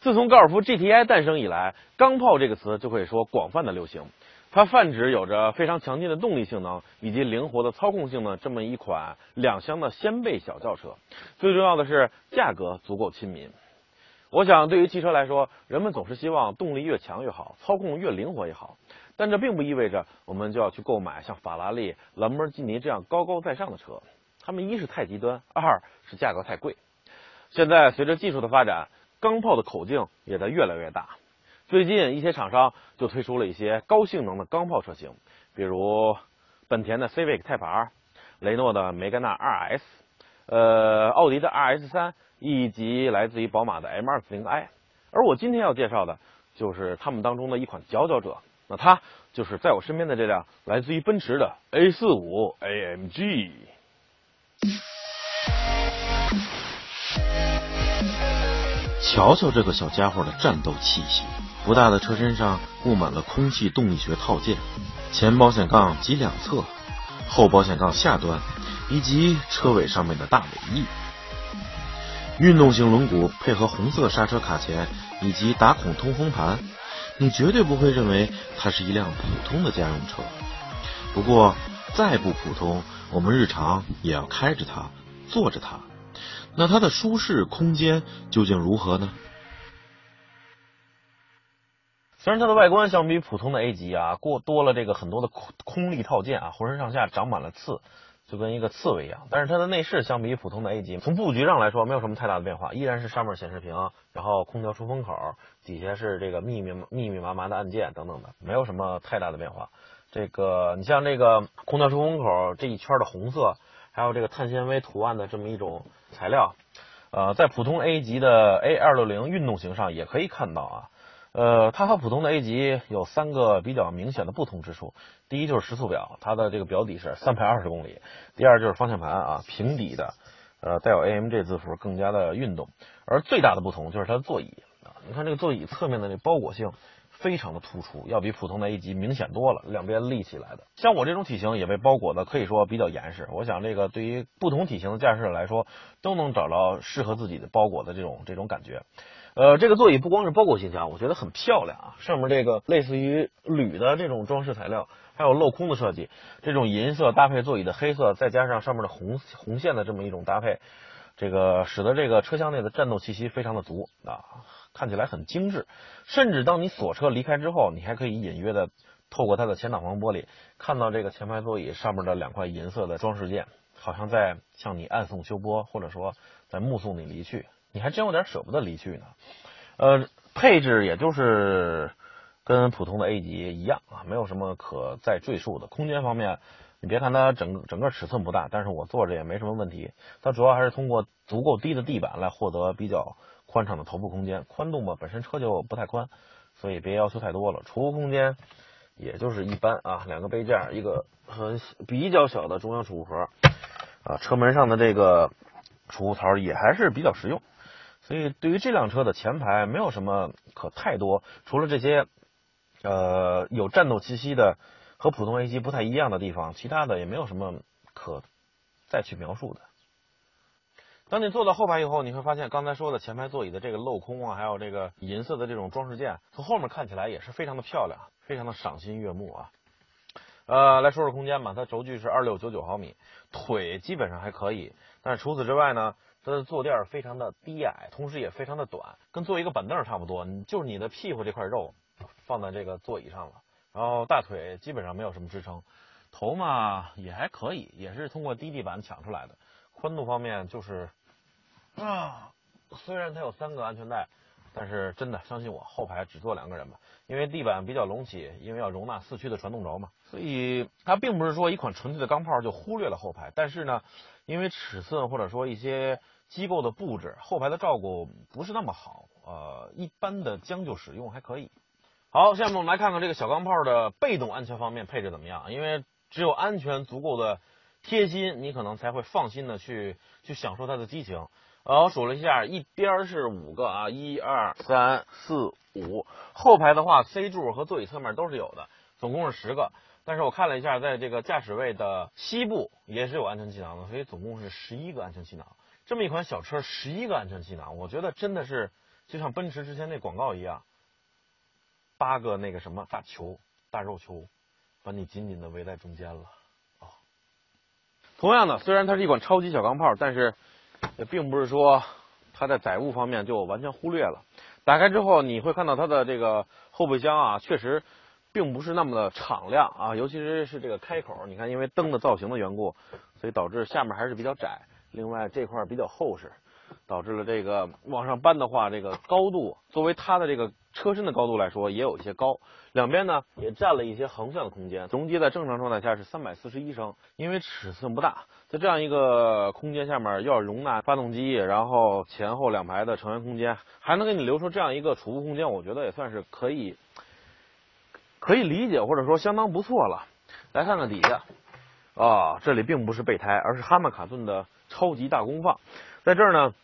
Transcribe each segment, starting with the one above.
自从高尔夫 GTI 诞生以来，“钢炮”这个词就可以说广泛的流行。它泛指有着非常强劲的动力性能以及灵活的操控性的这么一款两厢的掀背小轿车。最重要的是价格足够亲民。我想，对于汽车来说，人们总是希望动力越强越好，操控越灵活越好。但这并不意味着我们就要去购买像法拉利、兰博基尼这样高高在上的车。它们一是太极端，二是价格太贵。现在随着技术的发展，钢炮的口径也在越来越大。最近一些厂商就推出了一些高性能的钢炮车型，比如本田的 Civic Type R、雷诺的梅甘娜 RS、呃奥迪的 RS 三以及来自于宝马的 M240i。而我今天要介绍的就是他们当中的一款佼佼者，那它就是在我身边的这辆来自于奔驰的 A45 AMG。瞧瞧这个小家伙的战斗气息！不大的车身上布满了空气动力学套件，前保险杠及两侧，后保险杠下端，以及车尾上面的大尾翼。运动型轮毂配合红色刹车卡钳以及打孔通风盘，你绝对不会认为它是一辆普通的家用车。不过再不普通，我们日常也要开着它，坐着它。那它的舒适空间究竟如何呢？虽然它的外观相比普通的 A 级啊，过多了这个很多的空空力套件啊，浑身上下长满了刺，就跟一个刺猬一样。但是它的内饰相比于普通的 A 级，从布局上来说没有什么太大的变化，依然是上面显示屏，然后空调出风口，底下是这个密密密密麻麻的按键等等的，没有什么太大的变化。这个你像这个空调出风口这一圈的红色。还有这个碳纤维图案的这么一种材料，呃，在普通 A 级的 A 二六零运动型上也可以看到啊，呃，它和普通的 A 级有三个比较明显的不同之处。第一就是时速表，它的这个表底是三百二十公里；第二就是方向盘啊，平底的，呃，带有 AMG 字符，更加的运动。而最大的不同就是它的座椅啊，你看这个座椅侧面的这包裹性。非常的突出，要比普通的 A 级明显多了，两边立起来的。像我这种体型也被包裹的可以说比较严实。我想这个对于不同体型的驾驶者来说，都能找到适合自己的包裹的这种这种感觉。呃，这个座椅不光是包裹性强，我觉得很漂亮啊。上面这个类似于铝的这种装饰材料，还有镂空的设计，这种银色搭配座椅的黑色，再加上上面的红红线的这么一种搭配。这个使得这个车厢内的战斗气息非常的足啊，看起来很精致。甚至当你锁车离开之后，你还可以隐约的透过它的前挡风玻璃看到这个前排座椅上面的两块银色的装饰件，好像在向你暗送秋波，或者说在目送你离去。你还真有点舍不得离去呢。呃，配置也就是跟普通的 A 级一样啊，没有什么可再赘述的。空间方面。你别看它整个整个尺寸不大，但是我坐着也没什么问题。它主要还是通过足够低的地板来获得比较宽敞的头部空间。宽度嘛，本身车就不太宽，所以别要求太多了。储物空间也就是一般啊，两个杯架，一个很比较小的中央储物盒啊，车门上的这个储物槽也还是比较实用。所以对于这辆车的前排没有什么可太多，除了这些呃有战斗气息的。和普通 A 级不太一样的地方，其他的也没有什么可再去描述的。当你坐到后排以后，你会发现刚才说的前排座椅的这个镂空啊，还有这个银色的这种装饰件，从后面看起来也是非常的漂亮，非常的赏心悦目啊。呃，来说说空间吧，它轴距是二六九九毫米，腿基本上还可以，但是除此之外呢，它的坐垫非常的低矮，同时也非常的短，跟坐一个板凳差不多，就是你的屁股这块肉放在这个座椅上了。然后大腿基本上没有什么支撑，头嘛也还可以，也是通过低地板抢出来的。宽度方面就是啊，虽然它有三个安全带，但是真的相信我，后排只坐两个人吧，因为地板比较隆起，因为要容纳四驱的传动轴嘛，所以它并不是说一款纯粹的钢炮就忽略了后排。但是呢，因为尺寸或者说一些机构的布置，后排的照顾不是那么好，呃，一般的将就使用还可以。好，下面我们来看看这个小钢炮的被动安全方面配置怎么样？因为只有安全足够的贴心，你可能才会放心的去去享受它的激情。呃，我数了一下，一边是五个啊，一二三四五。后排的话，C 柱和座椅侧面都是有的，总共是十个。但是我看了一下，在这个驾驶位的西部也是有安全气囊的，所以总共是十一个安全气囊。这么一款小车，十一个安全气囊，我觉得真的是。就像奔驰之前那广告一样，八个那个什么大球、大肉球，把你紧紧的围在中间了啊。同样的，虽然它是一款超级小钢炮，但是也并不是说它在载物方面就完全忽略了。打开之后，你会看到它的这个后备箱啊，确实并不是那么的敞亮啊，尤其是是这个开口，你看因为灯的造型的缘故，所以导致下面还是比较窄。另外这块比较厚实。导致了这个往上搬的话，这个高度作为它的这个车身的高度来说，也有一些高。两边呢也占了一些横向的空间。容积在正常状态下是三百四十一升，因为尺寸不大，在这样一个空间下面，要容纳发动机，然后前后两排的成员空间，还能给你留出这样一个储物空间，我觉得也算是可以可以理解，或者说相当不错了。来看看底下，啊，这里并不是备胎，而是哈曼卡顿的超级大功放。在这儿呢，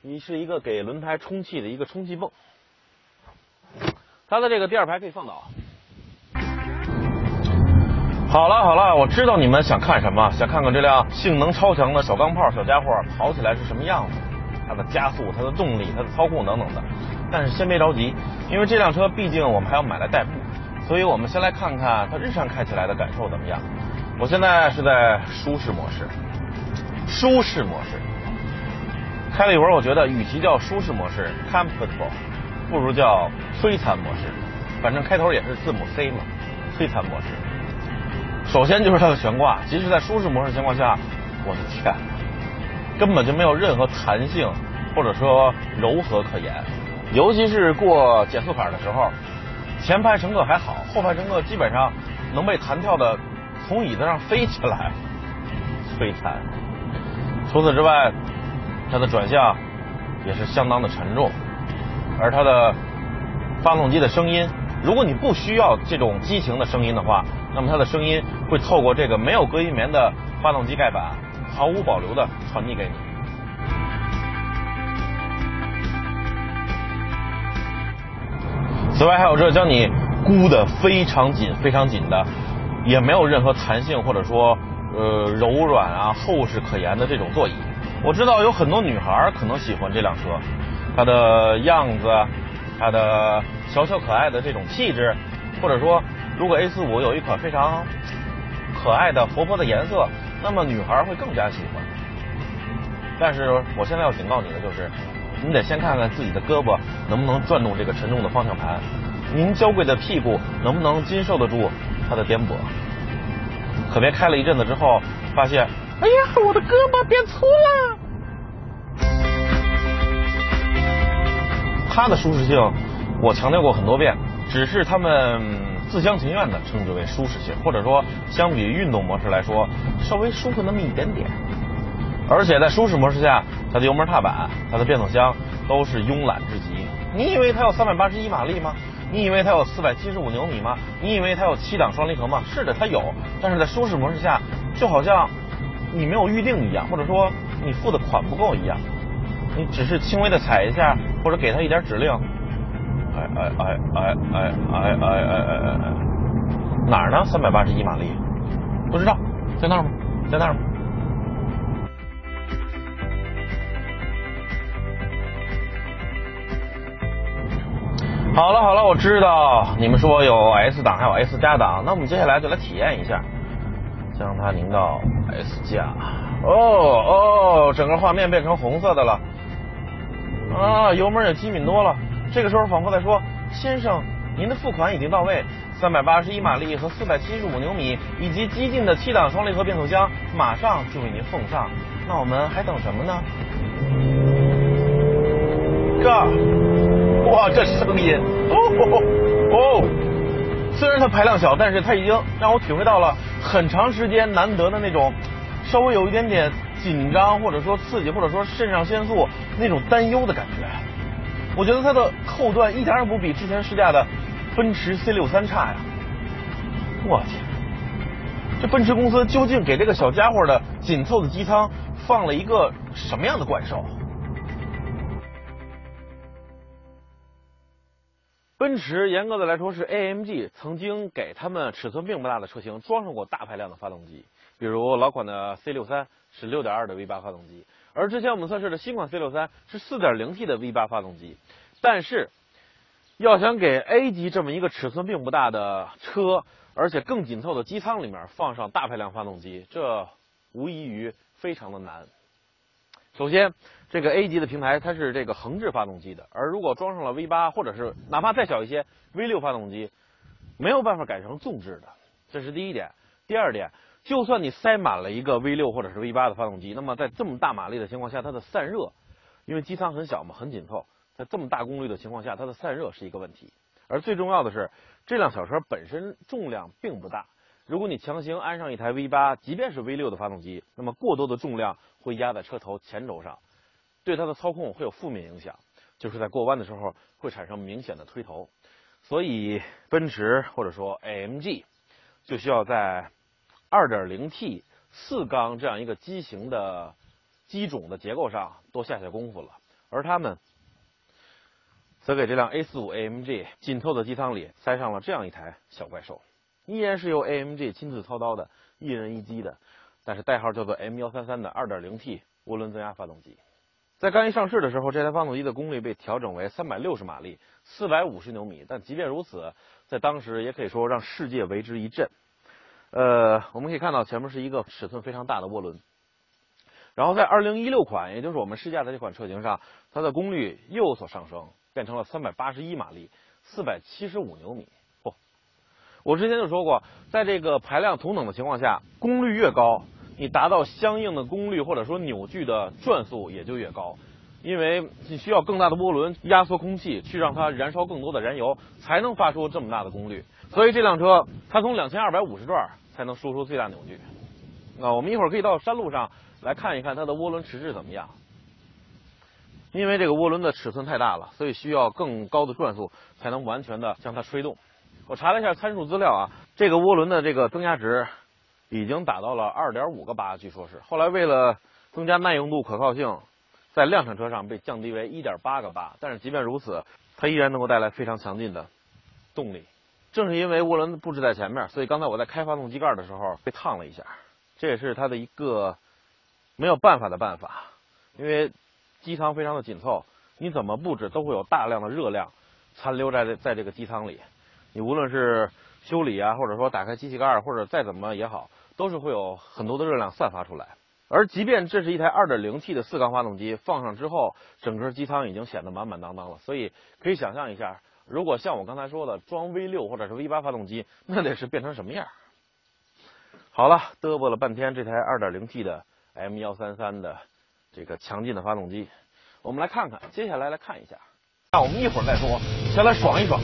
你是一个给轮胎充气的一个充气泵，它的这个第二排可以放倒。好了好了，我知道你们想看什么，想看看这辆性能超强的小钢炮小家伙跑起来是什么样子，它的加速、它的动力、它的操控等等的。但是先别着急，因为这辆车毕竟我们还要买来代步，所以我们先来看看它日常开起来的感受怎么样。我现在是在舒适模式。舒适模式，开了一会儿，我觉得与其叫舒适模式 （comfortable），不如叫摧残模式。反正开头也是字母 C 嘛，摧残模式。首先就是它的悬挂，即使在舒适模式情况下，我的天，根本就没有任何弹性或者说柔和可言。尤其是过减速坎的时候，前排乘客还好，后排乘客基本上能被弹跳的从椅子上飞起来，摧残。除此之外，它的转向也是相当的沉重，而它的发动机的声音，如果你不需要这种激情的声音的话，那么它的声音会透过这个没有隔音棉的发动机盖板，毫无保留的传递给你。此外，还有这将你箍得非常紧、非常紧的，也没有任何弹性或者说。呃，柔软啊，厚实可言的这种座椅，我知道有很多女孩可能喜欢这辆车，它的样子，它的小巧可爱的这种气质，或者说，如果 A 四五有一款非常可爱的活泼的颜色，那么女孩会更加喜欢。但是我现在要警告你的就是，你得先看看自己的胳膊能不能转动这个沉重的方向盘，您娇贵的屁股能不能经受得住它的颠簸。可别开了一阵子之后，发现，哎呀，我的胳膊变粗了。它的舒适性，我强调过很多遍，只是他们自相情愿的称之为舒适性，或者说相比运动模式来说，稍微舒服那么一点点。而且在舒适模式下，它的油门踏板、它的变速箱都是慵懒至极。你以为它有三百八十一马力吗？你以为它有四百七十五牛米吗？你以为它有七档双离合吗？是的，它有，但是在舒适模式下，就好像你没有预定一样，或者说你付的款不够一样，你只是轻微的踩一下，或者给它一点指令，哎哎哎哎哎哎哎哎哎哎，哪儿呢？三百八十一马力，不知道，在那儿吗？在那儿吗？好了好了，我知道你们说有 S 档还有 S 加档，那我们接下来就来体验一下，将它拧到 S 加。哦哦，整个画面变成红色的了，啊，油门也机敏多了。这个时候仿佛在说：“先生，您的付款已经到位，三百八十一马力和四百七十五牛米，以及激进的七档双离合变速箱，马上就为您奉上。那我们还等什么呢？”哥。哇，这声音哦哦！虽然它排量小，但是它已经让我体会到了很长时间难得的那种稍微有一点点紧张，或者说刺激，或者说肾上腺素那种担忧的感觉。我觉得它的后段一点也不比之前试驾的奔驰 C 六三差呀！我天，这奔驰公司究竟给这个小家伙的紧凑的机舱放了一个什么样的怪兽？奔驰严格的来说是 AMG，曾经给他们尺寸并不大的车型装上过大排量的发动机。比如老款的 C 六三是六点二的 V 八发动机，而之前我们测试的新款 C 六三是四点零 T 的 V 八发动机。但是，要想给 A 级这么一个尺寸并不大的车，而且更紧凑的机舱里面放上大排量发动机，这无异于非常的难。首先，这个 A 级的平台它是这个横置发动机的，而如果装上了 V 八或者是哪怕再小一些 V 六发动机，没有办法改成纵置的，这是第一点。第二点，就算你塞满了一个 V 六或者是 V 八的发动机，那么在这么大马力的情况下，它的散热，因为机舱很小嘛，很紧凑，在这么大功率的情况下，它的散热是一个问题。而最重要的是，这辆小车本身重量并不大。如果你强行安上一台 V 八，即便是 V 六的发动机，那么过多的重量会压在车头前轴上，对它的操控会有负面影响，就是在过弯的时候会产生明显的推头。所以，奔驰或者说 AMG 就需要在 2.0T 四缸这样一个机型的机种的结构上多下下功夫了，而他们则给这辆 A45 AMG 紧凑的机舱里塞上了这样一台小怪兽。依然是由 AMG 亲自操刀的，一人一机的，但是代号叫做 M133 的 2.0T 涡轮增压发动机。在刚一上市的时候，这台发动机的功率被调整为360马力，450牛米。但即便如此，在当时也可以说让世界为之一振。呃，我们可以看到前面是一个尺寸非常大的涡轮。然后在2016款，也就是我们试驾的这款车型上，它的功率又有所上升，变成了381马力，475牛米。我之前就说过，在这个排量同等的情况下，功率越高，你达到相应的功率或者说扭矩的转速也就越高，因为你需要更大的涡轮压缩空气，去让它燃烧更多的燃油，才能发出这么大的功率。所以这辆车它从两千二百五十转才能输出最大扭矩。那我们一会儿可以到山路上来看一看它的涡轮迟滞怎么样，因为这个涡轮的尺寸太大了，所以需要更高的转速才能完全的将它吹动。我查了一下参数资料啊，这个涡轮的这个增压值已经达到了二点五个八，据说是。后来为了增加耐用度、可靠性，在量产车上被降低为一点八个八。但是即便如此，它依然能够带来非常强劲的动力。正是因为涡轮布置在前面，所以刚才我在开发动机盖的时候被烫了一下。这也是它的一个没有办法的办法，因为机舱非常的紧凑，你怎么布置都会有大量的热量残留在在这个机舱里。你无论是修理啊，或者说打开机器盖，或者再怎么也好，都是会有很多的热量散发出来。而即便这是一台 2.0T 的四缸发动机，放上之后，整个机舱已经显得满满当当了。所以可以想象一下，如果像我刚才说的装 V6 或者是 V8 发动机，那得是变成什么样？好了，嘚啵了半天这台 2.0T 的 M133 的这个强劲的发动机，我们来看看，接下来来看一下。那我们一会儿再说，先来爽一爽。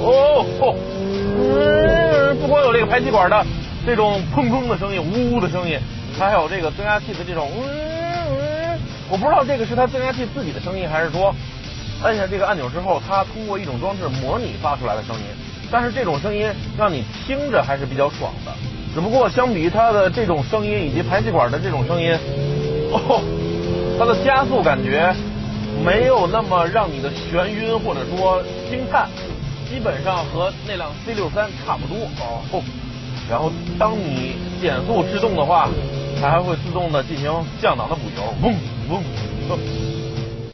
哦哦，嗯，不光有这个排气管的这种砰砰的声音、呜呜的声音，它还有这个增压器的这种嗯嗯。我不知道这个是它增压器自己的声音，还是说按下这个按钮之后，它通过一种装置模拟发出来的声音。但是这种声音让你听着还是比较爽的。只不过相比于它的这种声音以及排气管的这种声音，哦，它的加速感觉。没有那么让你的眩晕或者说惊叹，基本上和那辆 C 六三差不多哦。然后当你减速制动的话，它还会自动的进行降档的补油，嗡嗡嗡。